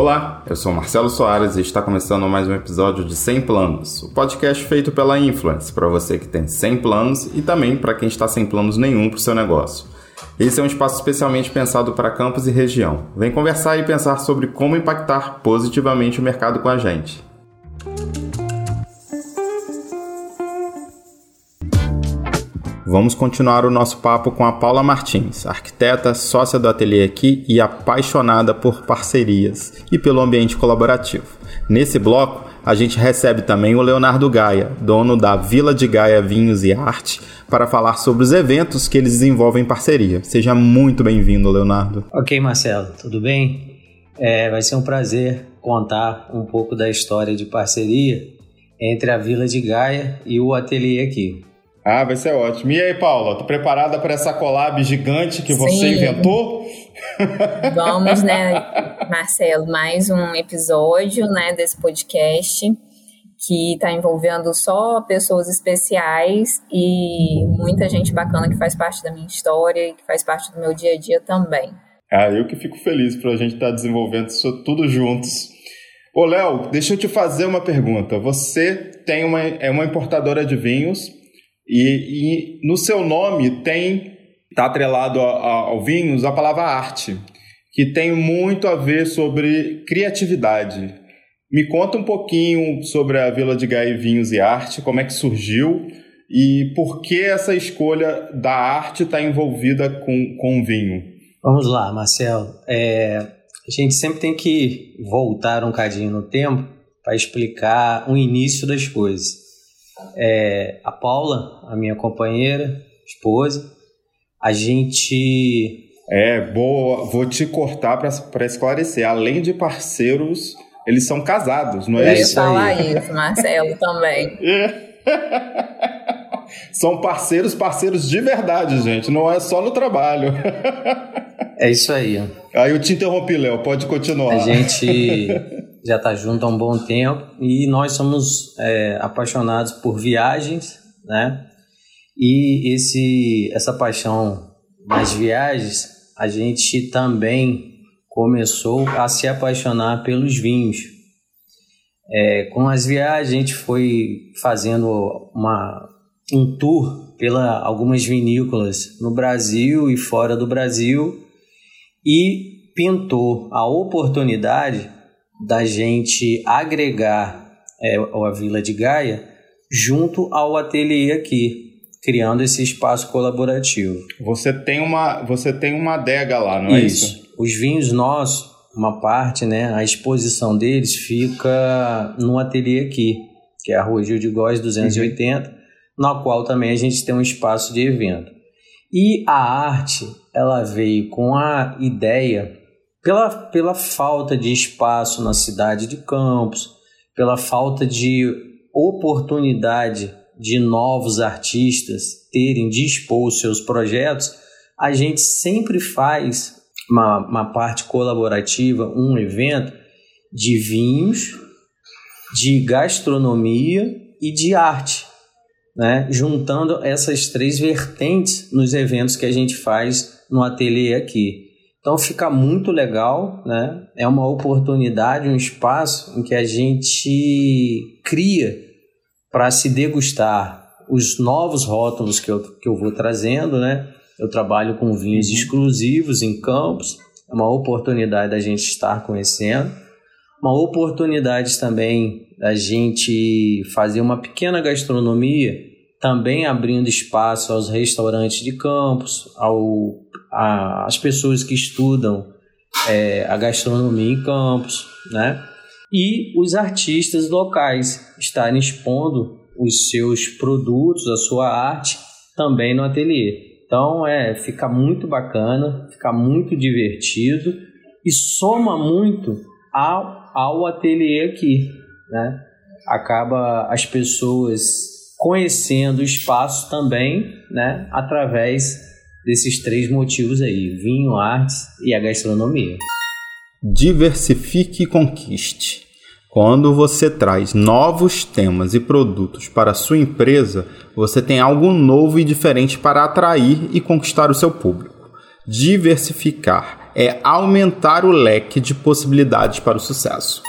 Olá, eu sou Marcelo Soares e está começando mais um episódio de 100 Planos, o podcast feito pela Influence, para você que tem 100 planos e também para quem está sem planos nenhum para o seu negócio. Esse é um espaço especialmente pensado para campus e região. Vem conversar e pensar sobre como impactar positivamente o mercado com a gente. Vamos continuar o nosso papo com a Paula Martins, arquiteta, sócia do ateliê aqui e apaixonada por parcerias e pelo ambiente colaborativo. Nesse bloco, a gente recebe também o Leonardo Gaia, dono da Vila de Gaia Vinhos e Arte, para falar sobre os eventos que eles desenvolvem em parceria. Seja muito bem-vindo, Leonardo. Ok, Marcelo, tudo bem? É, vai ser um prazer contar um pouco da história de parceria entre a Vila de Gaia e o ateliê aqui. Ah, vai ser ótimo. E aí, Paula, tá preparada para essa collab gigante que você Sim. inventou? Vamos, né, Marcelo, mais um episódio, né, desse podcast que está envolvendo só pessoas especiais e muita gente bacana que faz parte da minha história e que faz parte do meu dia a dia também. Ah, eu que fico feliz para a gente estar tá desenvolvendo isso tudo juntos. Ô, Léo, deixa eu te fazer uma pergunta. Você tem uma, é uma importadora de vinhos e, e no seu nome tem, está atrelado a, a, ao vinhos, a palavra arte, que tem muito a ver sobre criatividade. Me conta um pouquinho sobre a Vila de Gaia Vinhos e Arte, como é que surgiu e por que essa escolha da arte está envolvida com, com o vinho. Vamos lá, Marcelo. É, a gente sempre tem que voltar um cadinho no tempo para explicar o início das coisas é, a Paula, a minha companheira, esposa. A gente. É, boa, vou te cortar para esclarecer. Além de parceiros, eles são casados, não é, é isso? Eu ia falar isso, Marcelo também. são parceiros, parceiros de verdade, gente. Não é só no trabalho. É isso aí. Aí eu te interrompi, Léo. Pode continuar. A gente já está junto há um bom tempo e nós somos é, apaixonados por viagens, né? E esse, essa paixão nas viagens, a gente também começou a se apaixonar pelos vinhos. É, com as viagens, a gente foi fazendo uma, um tour pela algumas vinícolas no Brasil e fora do Brasil e pintou a oportunidade da gente agregar é, a Vila de Gaia junto ao ateliê aqui, criando esse espaço colaborativo. Você tem uma, você tem uma adega lá, não é isso? isso? Os vinhos nossos, uma parte, né, a exposição deles fica no ateliê aqui, que é a Rua Gil de Góes 280, uhum. na qual também a gente tem um espaço de evento. E a arte, ela veio com a ideia pela, pela falta de espaço na cidade de Campos, pela falta de oportunidade de novos artistas terem de expor seus projetos, a gente sempre faz uma, uma parte colaborativa, um evento de vinhos, de gastronomia e de arte, né? juntando essas três vertentes nos eventos que a gente faz no ateliê aqui. Então fica muito legal, né? É uma oportunidade, um espaço em que a gente cria para se degustar os novos rótulos que eu, que eu vou trazendo, né? Eu trabalho com vinhos uhum. exclusivos em campos, é uma oportunidade da gente estar conhecendo, uma oportunidade também da gente fazer uma pequena gastronomia, também abrindo espaço aos restaurantes de campos, ao a, as pessoas que estudam é, a gastronomia em campos, né? E os artistas locais estarem expondo os seus produtos, a sua arte também no ateliê. Então é, fica muito bacana, fica muito divertido e soma muito ao, ao ateliê aqui, né? Acaba as pessoas conhecendo o espaço também, né? Através desses três motivos aí: vinho, artes e a gastronomia. Diversifique e conquiste. Quando você traz novos temas e produtos para a sua empresa, você tem algo novo e diferente para atrair e conquistar o seu público. Diversificar é aumentar o leque de possibilidades para o sucesso.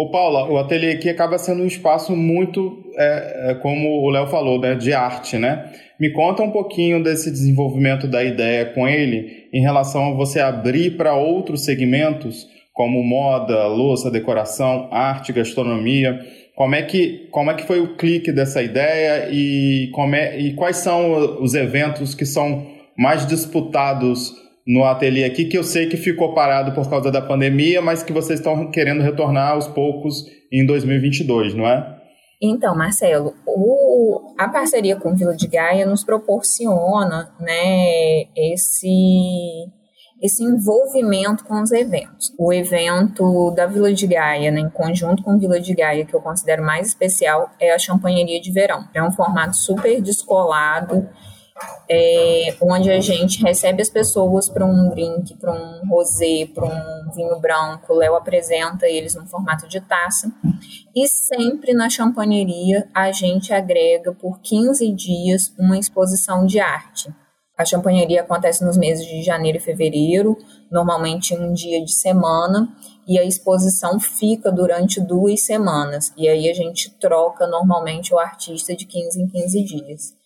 Ô Paula, o ateliê aqui acaba sendo um espaço muito, é, é, como o Léo falou, né, de arte, né? Me conta um pouquinho desse desenvolvimento da ideia com ele em relação a você abrir para outros segmentos, como moda, louça, decoração, arte, gastronomia. Como é que, como é que foi o clique dessa ideia e, como é, e quais são os eventos que são mais disputados no ateliê aqui, que eu sei que ficou parado por causa da pandemia, mas que vocês estão querendo retornar aos poucos em 2022, não é? Então, Marcelo, o, a parceria com Vila de Gaia nos proporciona né, esse, esse envolvimento com os eventos. O evento da Vila de Gaia, né, em conjunto com Vila de Gaia, que eu considero mais especial, é a Champanheria de Verão. É um formato super descolado é, onde a gente recebe as pessoas para um drink, para um rosé, para um vinho branco. O Léo apresenta eles no formato de taça. E sempre na champanheria a gente agrega por 15 dias uma exposição de arte. A champanheria acontece nos meses de janeiro e fevereiro, normalmente um dia de semana, e a exposição fica durante duas semanas. E aí a gente troca normalmente o artista de 15 em 15 dias.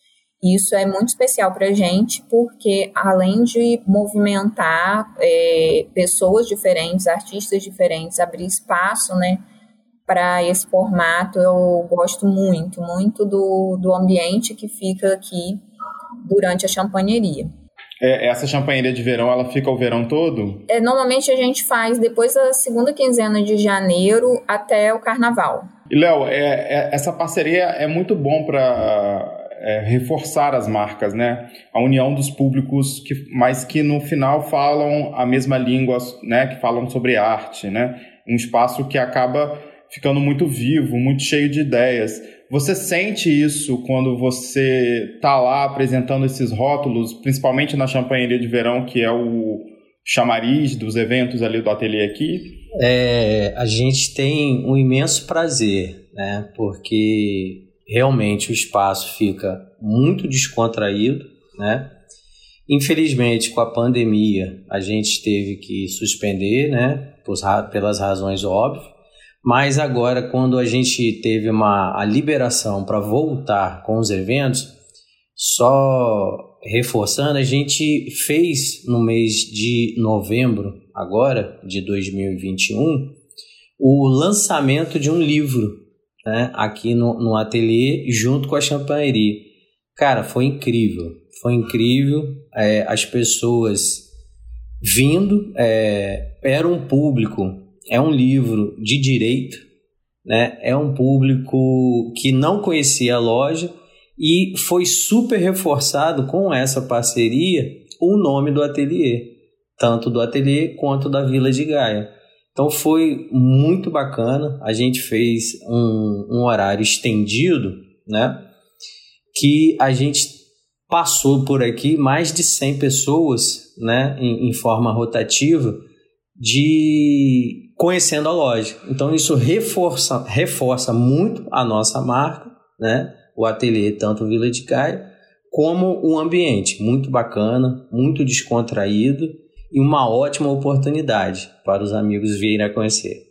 Isso é muito especial para a gente, porque além de movimentar é, pessoas diferentes, artistas diferentes, abrir espaço, né, para esse formato, eu gosto muito, muito do, do ambiente que fica aqui durante a champanheria. É, essa champanheria de verão, ela fica o verão todo? É, normalmente a gente faz depois da segunda quinzena de janeiro até o carnaval. E, Léo, é, é, essa parceria é muito bom para é, reforçar as marcas, né? A união dos públicos, que, mas que no final falam a mesma língua, né? Que falam sobre arte, né? Um espaço que acaba ficando muito vivo, muito cheio de ideias. Você sente isso quando você está lá apresentando esses rótulos, principalmente na champanheria de verão, que é o chamariz dos eventos ali do ateliê aqui? É, a gente tem um imenso prazer, né? Porque realmente o espaço fica muito descontraído, né? Infelizmente, com a pandemia, a gente teve que suspender, né? Pelas razões óbvias. Mas agora, quando a gente teve uma, a liberação para voltar com os eventos, só reforçando, a gente fez no mês de novembro, agora, de 2021, o lançamento de um livro né, aqui no, no ateliê junto com a champanheria. Cara, foi incrível, foi incrível. É, as pessoas vindo, é, era um público, é um livro de direito, né? É um público que não conhecia a loja e foi super reforçado com essa parceria o nome do ateliê, tanto do ateliê quanto da Vila de Gaia. Então foi muito bacana. A gente fez um, um horário estendido, né? Que a gente passou por aqui mais de 100 pessoas, né? Em, em forma rotativa, de conhecendo a loja. Então isso reforça, reforça muito a nossa marca, né? O ateliê, tanto Vila de Caia, como o ambiente. Muito bacana, muito descontraído e uma ótima oportunidade para os amigos virem a conhecer.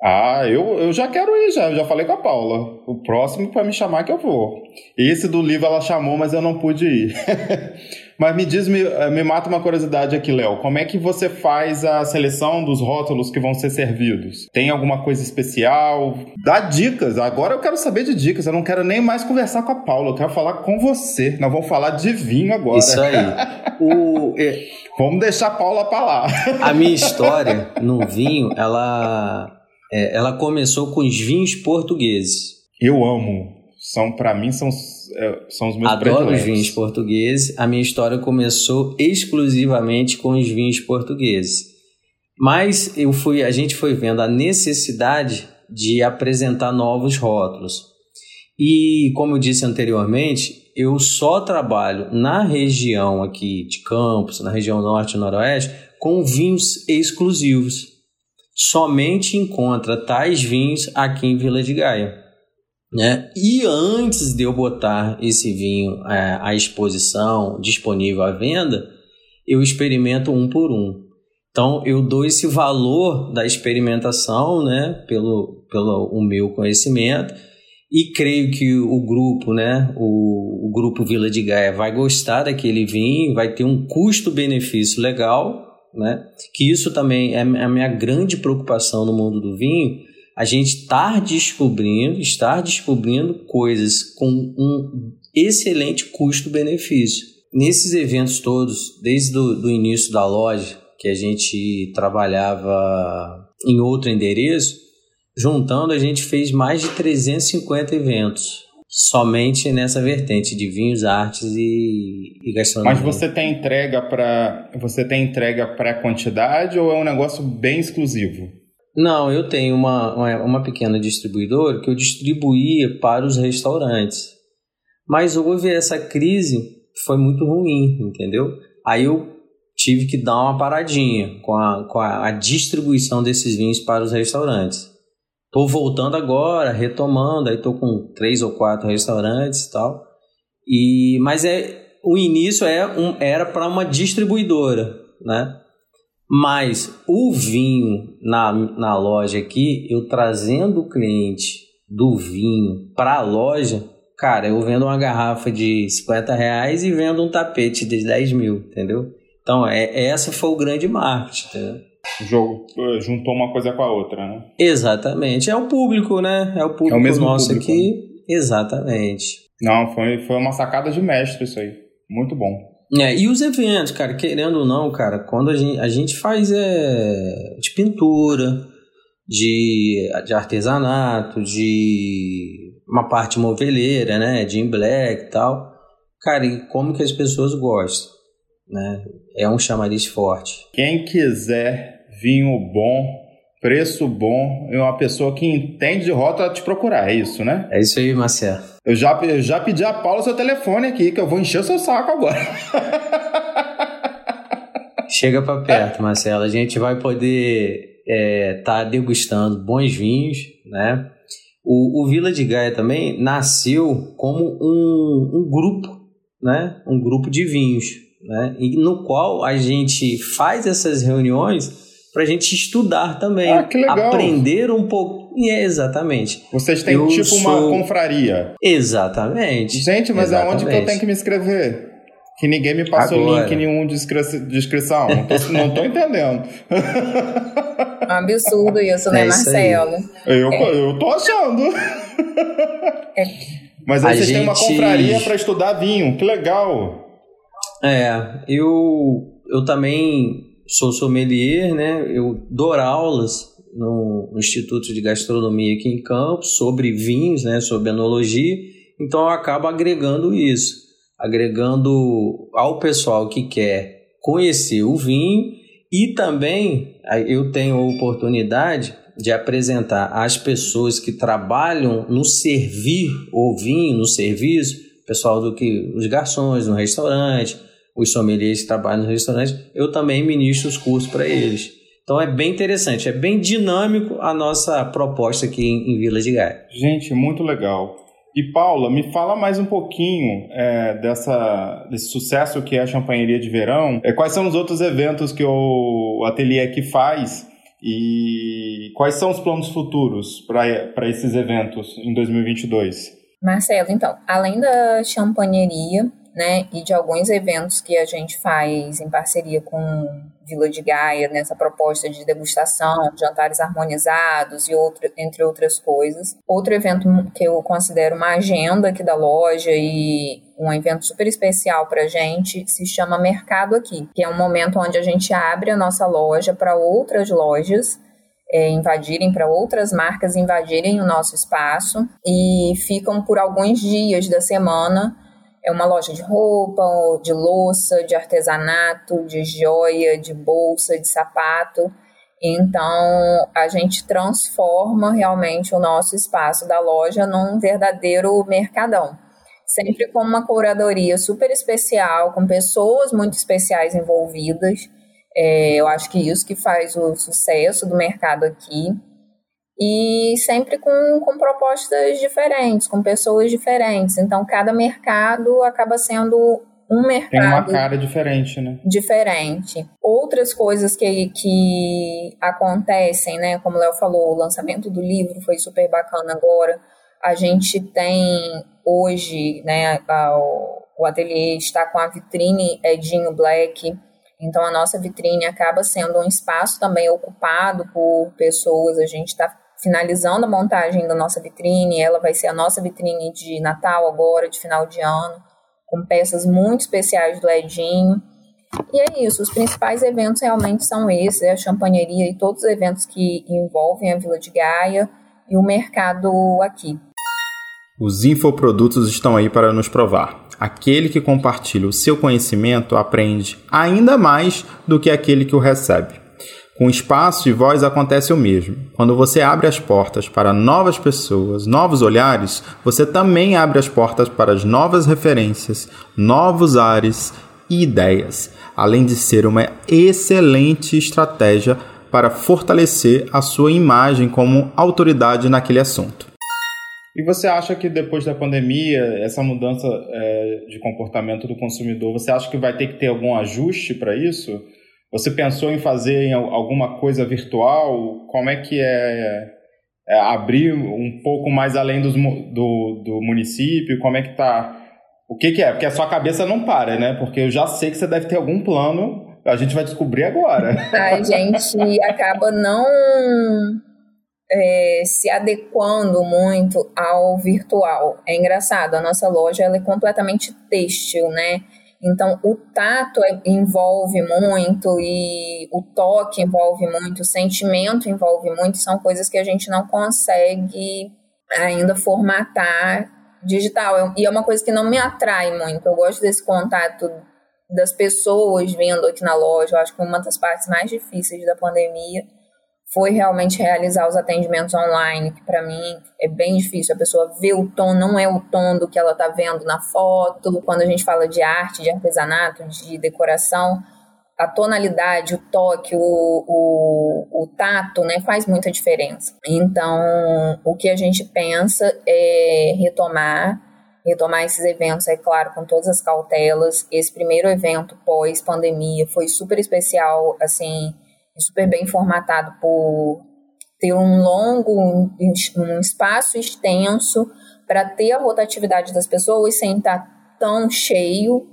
Ah, eu, eu já quero ir, já. Eu já falei com a Paula. O próximo para me chamar que eu vou. Esse do livro ela chamou, mas eu não pude ir. mas me diz, me, me mata uma curiosidade aqui, Léo. Como é que você faz a seleção dos rótulos que vão ser servidos? Tem alguma coisa especial? Dá dicas. Agora eu quero saber de dicas. Eu não quero nem mais conversar com a Paula. Eu quero falar com você. Nós vamos falar de vinho agora. Isso aí. o, é, Vamos deixar a Paula para lá. A minha história no vinho, ela, é, ela começou com os vinhos portugueses. Eu amo. São para mim são, são os meus Adoro os vinhos portugueses. A minha história começou exclusivamente com os vinhos portugueses. Mas eu fui, a gente foi vendo a necessidade de apresentar novos rótulos. E como eu disse anteriormente, eu só trabalho na região aqui de Campos, na região norte e noroeste, com vinhos exclusivos. Somente encontra tais vinhos aqui em Vila de Gaia. Né? E antes de eu botar esse vinho é, à exposição, disponível à venda, eu experimento um por um. Então, eu dou esse valor da experimentação, né, pelo, pelo o meu conhecimento, e creio que o grupo, né, o, o grupo Vila de Gaia vai gostar daquele vinho, vai ter um custo-benefício legal, né, que isso também é a minha grande preocupação no mundo do vinho, a gente estar descobrindo, estar descobrindo coisas com um excelente custo-benefício. Nesses eventos todos, desde o do início da loja, que a gente trabalhava em outro endereço, juntando a gente fez mais de 350 eventos somente nessa vertente de vinhos, artes e, e gastronomia. Mas você tem entrega para você tem entrega para quantidade ou é um negócio bem exclusivo? Não, eu tenho uma, uma, pequena distribuidora que eu distribuía para os restaurantes. Mas houve essa crise foi muito ruim, entendeu? Aí eu tive que dar uma paradinha com a, com a, a distribuição desses vinhos para os restaurantes. Estou voltando agora, retomando, aí estou com três ou quatro restaurantes e tal. E, mas é, o início é um, era para uma distribuidora, né? Mas o vinho na, na loja aqui, eu trazendo o cliente do vinho para a loja, cara, eu vendo uma garrafa de 50 reais e vendo um tapete de 10 mil, entendeu? Então, é, essa foi o grande marketing, entendeu? O jogo eh, juntou uma coisa com a outra, né? Exatamente. É o público, né? É o público é o mesmo nosso público, aqui. Né? Exatamente. Não, foi, foi uma sacada de mestre isso aí. Muito bom. É, e os eventos, cara, querendo ou não, cara, quando a gente, a gente faz é, de pintura, de, de artesanato, de uma parte moveleira, né, de in black e tal, cara, e como que as pessoas gostam, né? É um chamariz forte. Quem quiser vinho bom, preço bom e uma pessoa que entende de rota te procurar, é isso, né? É isso aí, Marcelo. Eu já, eu já pedi a Paula seu telefone aqui, que eu vou encher o seu saco agora. Chega para perto, Marcelo. A gente vai poder estar é, tá degustando bons vinhos, né? O, o Vila de Gaia também nasceu como um, um grupo, né? Um grupo de vinhos, né? E no qual a gente faz essas reuniões para a gente estudar também, ah, que legal. aprender um pouco é, exatamente. Vocês têm eu tipo sou... uma confraria. Exatamente. Gente, mas Exatamente. aonde que eu tenho que me inscrever? Que ninguém me passou Agora. link nenhum de inscrição. Não tô, não tô entendendo. Um absurdo isso, né, é isso Marcelo? Eu, é. eu tô achando. É. Mas aí a vocês gente... têm uma confraria para estudar vinho. Que legal. É, eu, eu também sou sommelier, né? Eu dou aulas no, Instituto de Gastronomia aqui em Campos sobre vinhos, né, sobre enologia. Então eu acabo agregando isso, agregando ao pessoal que quer conhecer o vinho e também eu tenho a oportunidade de apresentar às pessoas que trabalham no servir o vinho, no serviço, pessoal do que os garçons no restaurante, os sommeliers que trabalham no restaurante, eu também ministro os cursos para eles. Então é bem interessante, é bem dinâmico a nossa proposta aqui em, em Vila de Gaia. Gente, muito legal. E Paula, me fala mais um pouquinho é, dessa, desse sucesso que é a Champanheria de Verão. É, quais são os outros eventos que o ateliê aqui faz e quais são os planos futuros para esses eventos em 2022? Marcelo, então, além da champanheria, né, e de alguns eventos que a gente faz em parceria com Vila de Gaia, nessa proposta de degustação, jantares harmonizados e outro, entre outras coisas. Outro evento que eu considero uma agenda aqui da loja e um evento super especial para a gente se chama Mercado Aqui, que é um momento onde a gente abre a nossa loja para outras lojas é, invadirem, para outras marcas invadirem o nosso espaço e ficam por alguns dias da semana é uma loja de roupa, de louça, de artesanato, de joia, de bolsa, de sapato. Então, a gente transforma realmente o nosso espaço da loja num verdadeiro mercadão. Sempre com uma curadoria super especial, com pessoas muito especiais envolvidas. É, eu acho que isso que faz o sucesso do mercado aqui e sempre com, com propostas diferentes, com pessoas diferentes. Então, cada mercado acaba sendo um mercado. Tem uma cara diferente, né? Diferente. Outras coisas que, que acontecem, né? Como o Léo falou, o lançamento do livro foi super bacana agora. A gente tem hoje, né, o, o ateliê está com a vitrine Edinho Black. Então, a nossa vitrine acaba sendo um espaço também ocupado por pessoas. A gente está finalizando a montagem da nossa vitrine. Ela vai ser a nossa vitrine de Natal agora, de final de ano com peças muito especiais do Edinho. E é isso, os principais eventos realmente são esses, é a champanheria e todos os eventos que envolvem a Vila de Gaia e o mercado aqui. Os infoprodutos estão aí para nos provar. Aquele que compartilha o seu conhecimento aprende ainda mais do que aquele que o recebe. Com espaço e voz acontece o mesmo. Quando você abre as portas para novas pessoas, novos olhares, você também abre as portas para as novas referências, novos ares e ideias, além de ser uma excelente estratégia para fortalecer a sua imagem como autoridade naquele assunto. E você acha que depois da pandemia, essa mudança é, de comportamento do consumidor, você acha que vai ter que ter algum ajuste para isso? Você pensou em fazer alguma coisa virtual? Como é que é, é abrir um pouco mais além dos, do, do município? Como é que tá? O que, que é? Porque a sua cabeça não para, né? Porque eu já sei que você deve ter algum plano. A gente vai descobrir agora. A gente acaba não é, se adequando muito ao virtual. É engraçado, a nossa loja ela é completamente têxtil, né? Então, o tato é, envolve muito e o toque envolve muito, o sentimento envolve muito, são coisas que a gente não consegue ainda formatar digital. E é uma coisa que não me atrai muito. Eu gosto desse contato das pessoas vindo aqui na loja. Eu acho que uma das partes mais difíceis da pandemia foi realmente realizar os atendimentos online, que para mim é bem difícil. A pessoa vê o tom, não é o tom do que ela está vendo na foto. Quando a gente fala de arte, de artesanato, de decoração, a tonalidade, o toque, o, o, o tato, né, faz muita diferença. Então, o que a gente pensa é retomar retomar esses eventos, é claro, com todas as cautelas. Esse primeiro evento pós-pandemia foi super especial, assim, super bem formatado por ter um longo, um, um espaço extenso para ter a rotatividade das pessoas sem estar tá tão cheio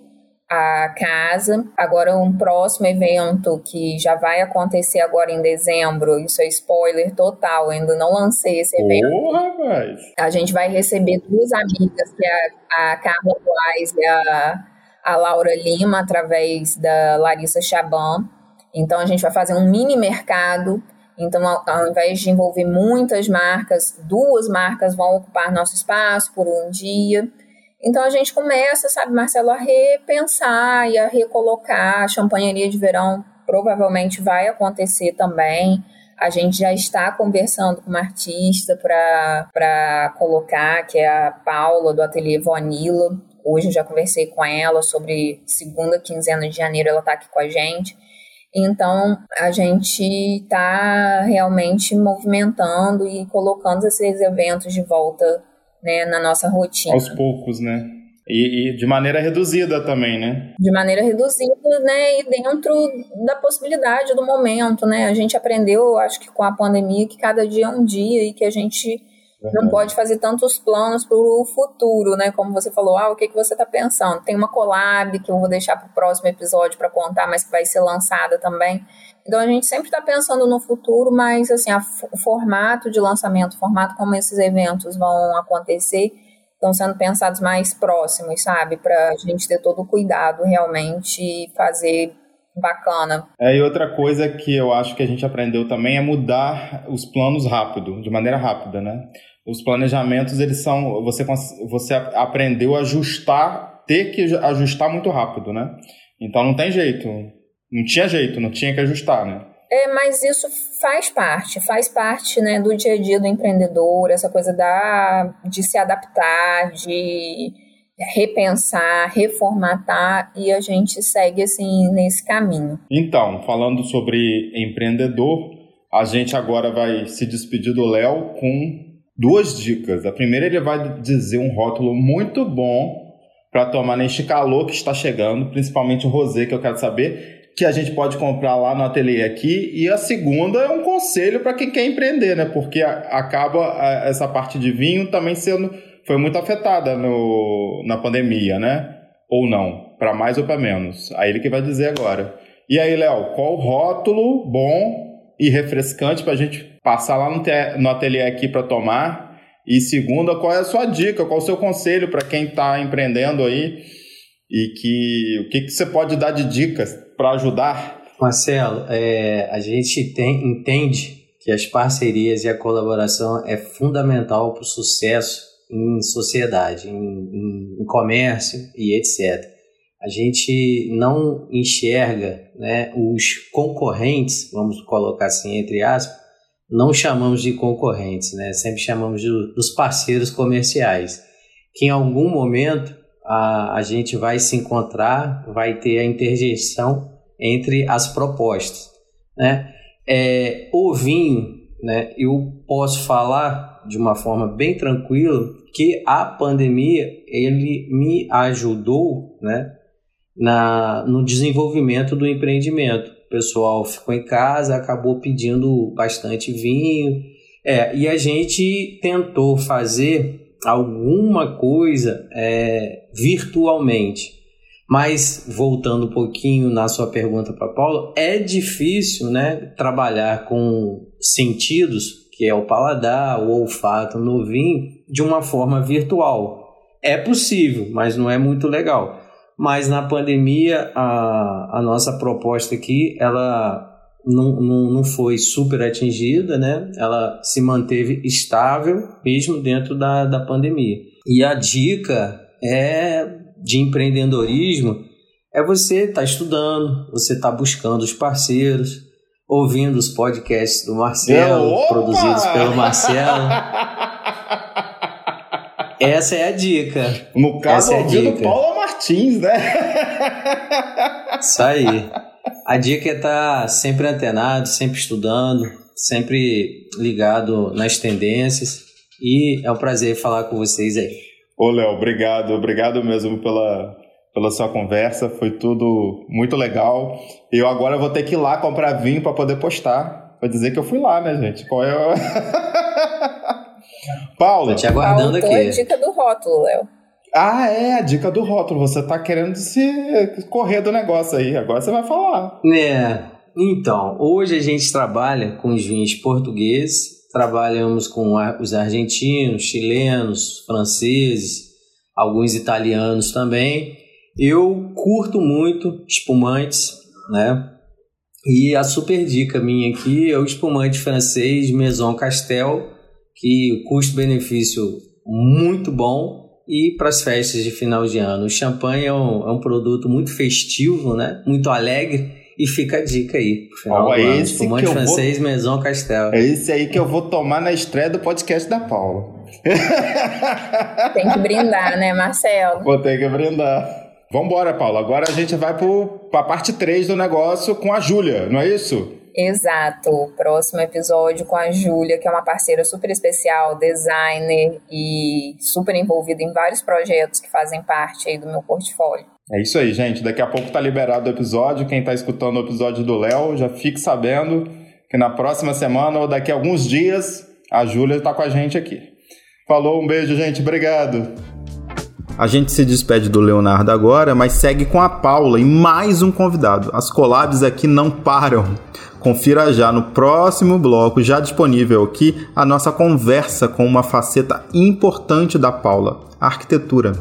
a casa. Agora, um próximo evento que já vai acontecer agora em dezembro, isso é spoiler total, ainda não lancei esse evento. Oh, a gente vai receber duas amigas, que é a Carla Boaz e a, a Laura Lima, através da Larissa Chaban. Então a gente vai fazer um mini mercado. Então, ao, invés de envolver muitas marcas, duas marcas vão ocupar nosso espaço por um dia. Então a gente começa, sabe, Marcelo, a repensar e a recolocar. A champanharia de verão provavelmente vai acontecer também. A gente já está conversando com uma artista para colocar, que é a Paula, do Ateliê Vanilla. Hoje eu já conversei com ela sobre segunda quinzena de janeiro, ela está aqui com a gente. Então, a gente está realmente movimentando e colocando esses eventos de volta né, na nossa rotina. Aos poucos, né? E, e, de maneira reduzida também, né? De maneira reduzida, né? E dentro da possibilidade do momento, né? A gente aprendeu, acho que com a pandemia, que cada dia é um dia e que a gente não pode fazer tantos planos para o futuro, né? Como você falou, ah, o que, que você está pensando? Tem uma collab que eu vou deixar para o próximo episódio para contar, mas que vai ser lançada também. Então a gente sempre está pensando no futuro, mas assim, a, o formato de lançamento, o formato como esses eventos vão acontecer, estão sendo pensados mais próximos, sabe? Para a gente ter todo o cuidado realmente e fazer bacana. É, e outra coisa que eu acho que a gente aprendeu também é mudar os planos rápido, de maneira rápida, né? Os planejamentos, eles são. Você, você aprendeu a ajustar, ter que ajustar muito rápido, né? Então não tem jeito. Não tinha jeito, não tinha que ajustar, né? É, mas isso faz parte, faz parte né, do dia a dia do empreendedor, essa coisa da, de se adaptar, de repensar, reformatar e a gente segue assim nesse caminho. Então, falando sobre empreendedor, a gente agora vai se despedir do Léo com duas dicas. A primeira ele vai dizer um rótulo muito bom para tomar neste calor que está chegando, principalmente o rosé que eu quero saber, que a gente pode comprar lá no ateliê aqui. E a segunda é um conselho para quem quer empreender, né? Porque acaba essa parte de vinho também sendo foi muito afetada no, na pandemia, né? Ou não, para mais ou para menos. Aí ele que vai dizer agora. E aí, Léo, qual rótulo bom e refrescante para a gente passar lá no, te, no ateliê aqui para tomar? E segunda, qual é a sua dica, qual é o seu conselho para quem está empreendendo aí e que o que, que você pode dar de dicas para ajudar? Marcelo, é, a gente tem, entende que as parcerias e a colaboração é fundamental para o sucesso em sociedade, em, em, em, comércio e etc. A gente não enxerga né, os concorrentes, vamos colocar assim entre aspas, não chamamos de concorrentes, né? Sempre chamamos de, dos parceiros comerciais, que em algum momento a, a gente vai se encontrar, vai ter a interjeição entre as propostas, né? É, o vinho, né? Eu posso falar de uma forma bem tranquila que a pandemia ele me ajudou, né? Na, no desenvolvimento do empreendimento o pessoal ficou em casa, acabou pedindo bastante vinho. É, e a gente tentou fazer alguma coisa é, virtualmente. Mas, voltando um pouquinho na sua pergunta para Paulo, é difícil né, trabalhar com sentidos, que é o paladar, o olfato no vinho, de uma forma virtual. É possível, mas não é muito legal mas na pandemia a, a nossa proposta aqui ela não, não, não foi super atingida, né? Ela se manteve estável mesmo dentro da, da pandemia. E a dica é de empreendedorismo é você estar tá estudando, você estar tá buscando os parceiros, ouvindo os podcasts do Marcelo, produzidos pelo Marcelo. Essa é a dica. No caso, Essa é a dica. Paulo Martins, né? Isso aí. A dica é estar tá sempre antenado, sempre estudando, sempre ligado nas tendências. E é um prazer falar com vocês aí. Ô, Léo, obrigado. Obrigado mesmo pela, pela sua conversa. Foi tudo muito legal. Eu agora vou ter que ir lá comprar vinho para poder postar. Pra dizer que eu fui lá, né, gente? Qual é Paulo. Tô te aguardando Paulo, aqui. a dica do rótulo, Léo. Ah, é, a dica do rótulo. Você tá querendo se correr do negócio aí. Agora você vai falar. É. Então, hoje a gente trabalha com os vinhos portugueses, trabalhamos com os argentinos, chilenos, franceses, alguns italianos também. Eu curto muito espumantes, né? E a super dica minha aqui é o espumante francês Maison Castel, que o custo-benefício muito bom e para as festas de final de ano. O champanhe é um, é um produto muito festivo, né? Muito alegre e fica a dica aí. Final oh, do ano. Espumante francês vou... Maison Castel. É esse aí que eu vou tomar na estreia do podcast da Paula. Tem que brindar, né, Marcelo? Vou ter que brindar. Vambora, Paula. Agora a gente vai para a parte 3 do negócio com a Júlia, não é isso? Exato. Próximo episódio com a Júlia, que é uma parceira super especial, designer e super envolvida em vários projetos que fazem parte aí do meu portfólio. É isso aí, gente. Daqui a pouco tá liberado o episódio. Quem tá escutando o episódio do Léo, já fique sabendo que na próxima semana ou daqui a alguns dias a Júlia tá com a gente aqui. Falou, um beijo, gente. Obrigado. A gente se despede do Leonardo agora, mas segue com a Paula e mais um convidado. As collabs aqui não param. Confira já no próximo bloco, já disponível aqui, a nossa conversa com uma faceta importante da Paula, arquitetura.